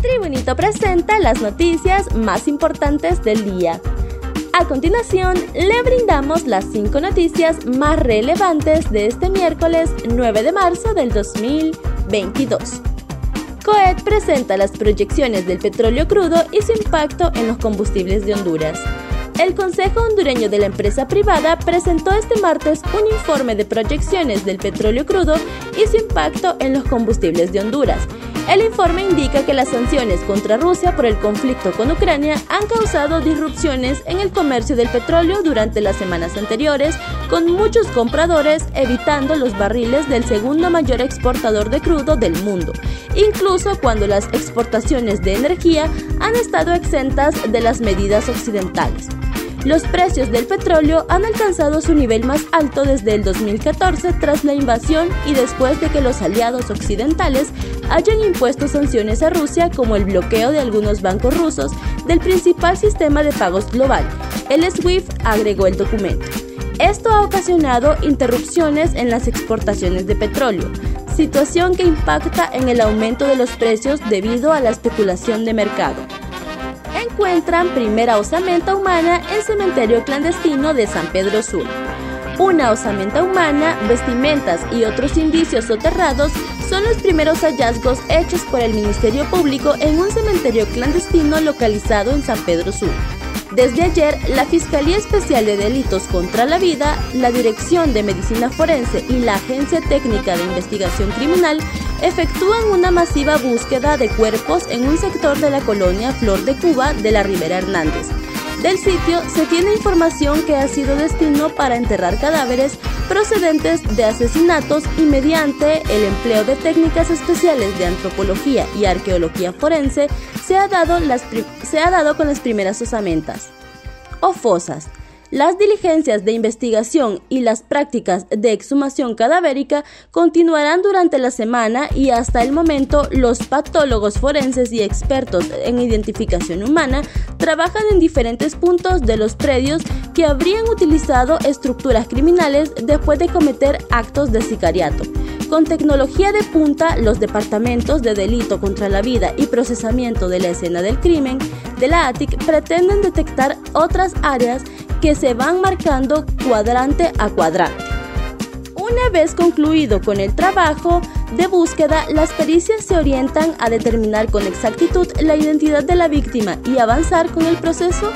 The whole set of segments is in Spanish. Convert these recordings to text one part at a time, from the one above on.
Tribunito presenta las noticias más importantes del día. A continuación, le brindamos las cinco noticias más relevantes de este miércoles 9 de marzo del 2022. COET presenta las proyecciones del petróleo crudo y su impacto en los combustibles de Honduras. El Consejo Hondureño de la Empresa Privada presentó este martes un informe de proyecciones del petróleo crudo y su impacto en los combustibles de Honduras, el informe indica que las sanciones contra Rusia por el conflicto con Ucrania han causado disrupciones en el comercio del petróleo durante las semanas anteriores, con muchos compradores evitando los barriles del segundo mayor exportador de crudo del mundo, incluso cuando las exportaciones de energía han estado exentas de las medidas occidentales. Los precios del petróleo han alcanzado su nivel más alto desde el 2014 tras la invasión y después de que los aliados occidentales hayan impuesto sanciones a Rusia como el bloqueo de algunos bancos rusos del principal sistema de pagos global, el SWIFT, agregó el documento. Esto ha ocasionado interrupciones en las exportaciones de petróleo, situación que impacta en el aumento de los precios debido a la especulación de mercado encuentran primera osamenta humana en cementerio clandestino de San Pedro Sur. Una osamenta humana, vestimentas y otros indicios soterrados son los primeros hallazgos hechos por el Ministerio Público en un cementerio clandestino localizado en San Pedro Sur. Desde ayer, la Fiscalía Especial de Delitos contra la Vida, la Dirección de Medicina Forense y la Agencia Técnica de Investigación Criminal efectúan una masiva búsqueda de cuerpos en un sector de la colonia Flor de Cuba de la Ribera Hernández. Del sitio se tiene información que ha sido destino para enterrar cadáveres procedentes de asesinatos y mediante el empleo de técnicas especiales de antropología y arqueología forense se ha dado, las se ha dado con las primeras osamentas o fosas las diligencias de investigación y las prácticas de exhumación cadavérica continuarán durante la semana y hasta el momento los patólogos forenses y expertos en identificación humana trabajan en diferentes puntos de los predios que habrían utilizado estructuras criminales después de cometer actos de sicariato. Con tecnología de punta, los departamentos de delito contra la vida y procesamiento de la escena del crimen de la ATIC pretenden detectar otras áreas que se van marcando cuadrante a cuadrante. Una vez concluido con el trabajo de búsqueda, las pericias se orientan a determinar con exactitud la identidad de la víctima y avanzar con el proceso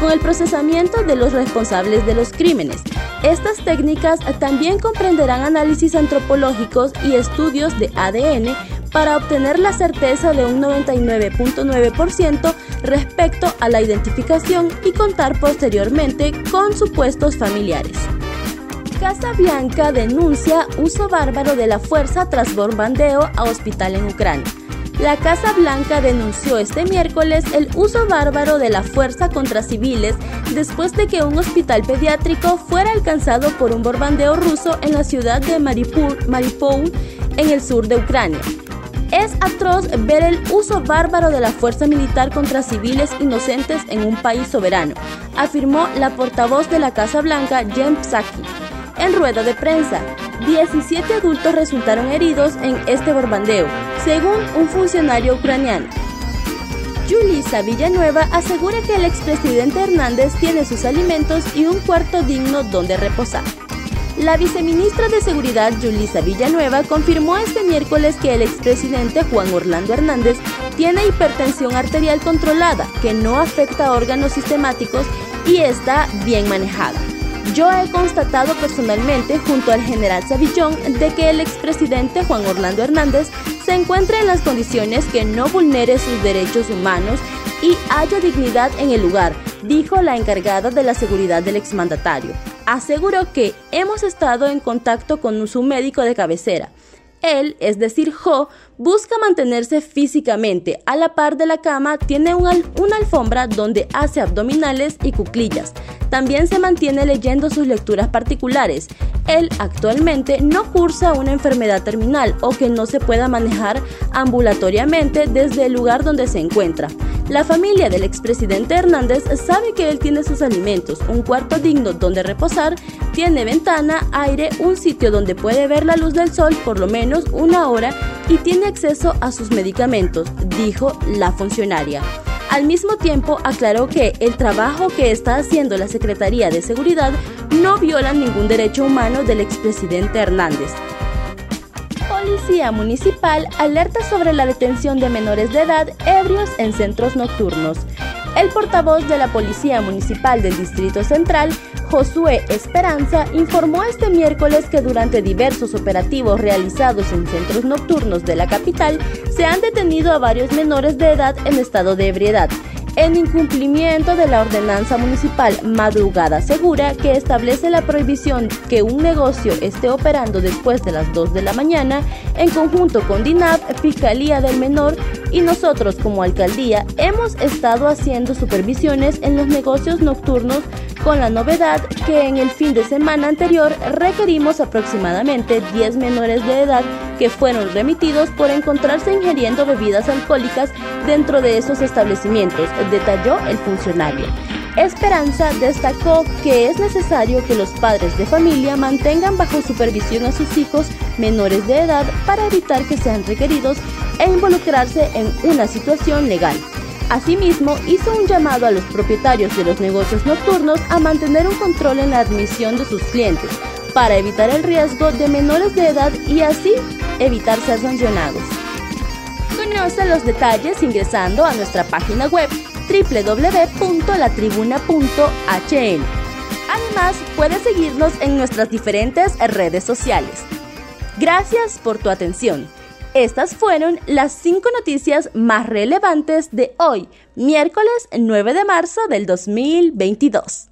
con el procesamiento de los responsables de los crímenes. Estas técnicas también comprenderán análisis antropológicos y estudios de ADN para obtener la certeza de un 99.9% respecto a la identificación y contar posteriormente con supuestos familiares. Casa Bianca denuncia uso bárbaro de la fuerza tras bombardeo a hospital en Ucrania. La Casa Blanca denunció este miércoles el uso bárbaro de la fuerza contra civiles después de que un hospital pediátrico fuera alcanzado por un bombardeo ruso en la ciudad de Mariupol, en el sur de Ucrania. Es atroz ver el uso bárbaro de la fuerza militar contra civiles inocentes en un país soberano, afirmó la portavoz de la Casa Blanca, Jen Psaki. En rueda de prensa, 17 adultos resultaron heridos en este bombardeo, según un funcionario ucraniano. Julissa Villanueva asegura que el expresidente Hernández tiene sus alimentos y un cuarto digno donde reposar. La viceministra de Seguridad, Julissa Villanueva, confirmó este miércoles que el expresidente Juan Orlando Hernández tiene hipertensión arterial controlada, que no afecta órganos sistemáticos y está bien manejada. Yo he constatado personalmente junto al general Savillón de que el expresidente Juan Orlando Hernández se encuentra en las condiciones que no vulnere sus derechos humanos y haya dignidad en el lugar, dijo la encargada de la seguridad del exmandatario. Aseguró que hemos estado en contacto con su médico de cabecera. Él, es decir, Jo, busca mantenerse físicamente. A la par de la cama tiene una alfombra donde hace abdominales y cuclillas. También se mantiene leyendo sus lecturas particulares. Él actualmente no cursa una enfermedad terminal o que no se pueda manejar ambulatoriamente desde el lugar donde se encuentra. La familia del expresidente Hernández sabe que él tiene sus alimentos, un cuarto digno donde reposar, tiene ventana, aire, un sitio donde puede ver la luz del sol por lo menos una hora y tiene acceso a sus medicamentos, dijo la funcionaria. Al mismo tiempo, aclaró que el trabajo que está haciendo la Secretaría de Seguridad no viola ningún derecho humano del expresidente Hernández. Policía Municipal alerta sobre la detención de menores de edad ebrios en centros nocturnos. El portavoz de la Policía Municipal del Distrito Central, Josué Esperanza, informó este miércoles que durante diversos operativos realizados en centros nocturnos de la capital, se han detenido a varios menores de edad en estado de ebriedad en incumplimiento de la ordenanza municipal Madrugada Segura que establece la prohibición que un negocio esté operando después de las 2 de la mañana en conjunto con DINAP, Fiscalía del Menor y nosotros como alcaldía hemos estado haciendo supervisiones en los negocios nocturnos con la novedad que en el fin de semana anterior requerimos aproximadamente 10 menores de edad que fueron remitidos por encontrarse ingiriendo bebidas alcohólicas dentro de esos establecimientos, detalló el funcionario. Esperanza destacó que es necesario que los padres de familia mantengan bajo supervisión a sus hijos menores de edad para evitar que sean requeridos e involucrarse en una situación legal. Asimismo, hizo un llamado a los propietarios de los negocios nocturnos a mantener un control en la admisión de sus clientes para evitar el riesgo de menores de edad y así evitar ser sancionados. Conoce los detalles ingresando a nuestra página web www.latribuna.hn. Además, puedes seguirnos en nuestras diferentes redes sociales. Gracias por tu atención. Estas fueron las cinco noticias más relevantes de hoy, miércoles 9 de marzo del 2022.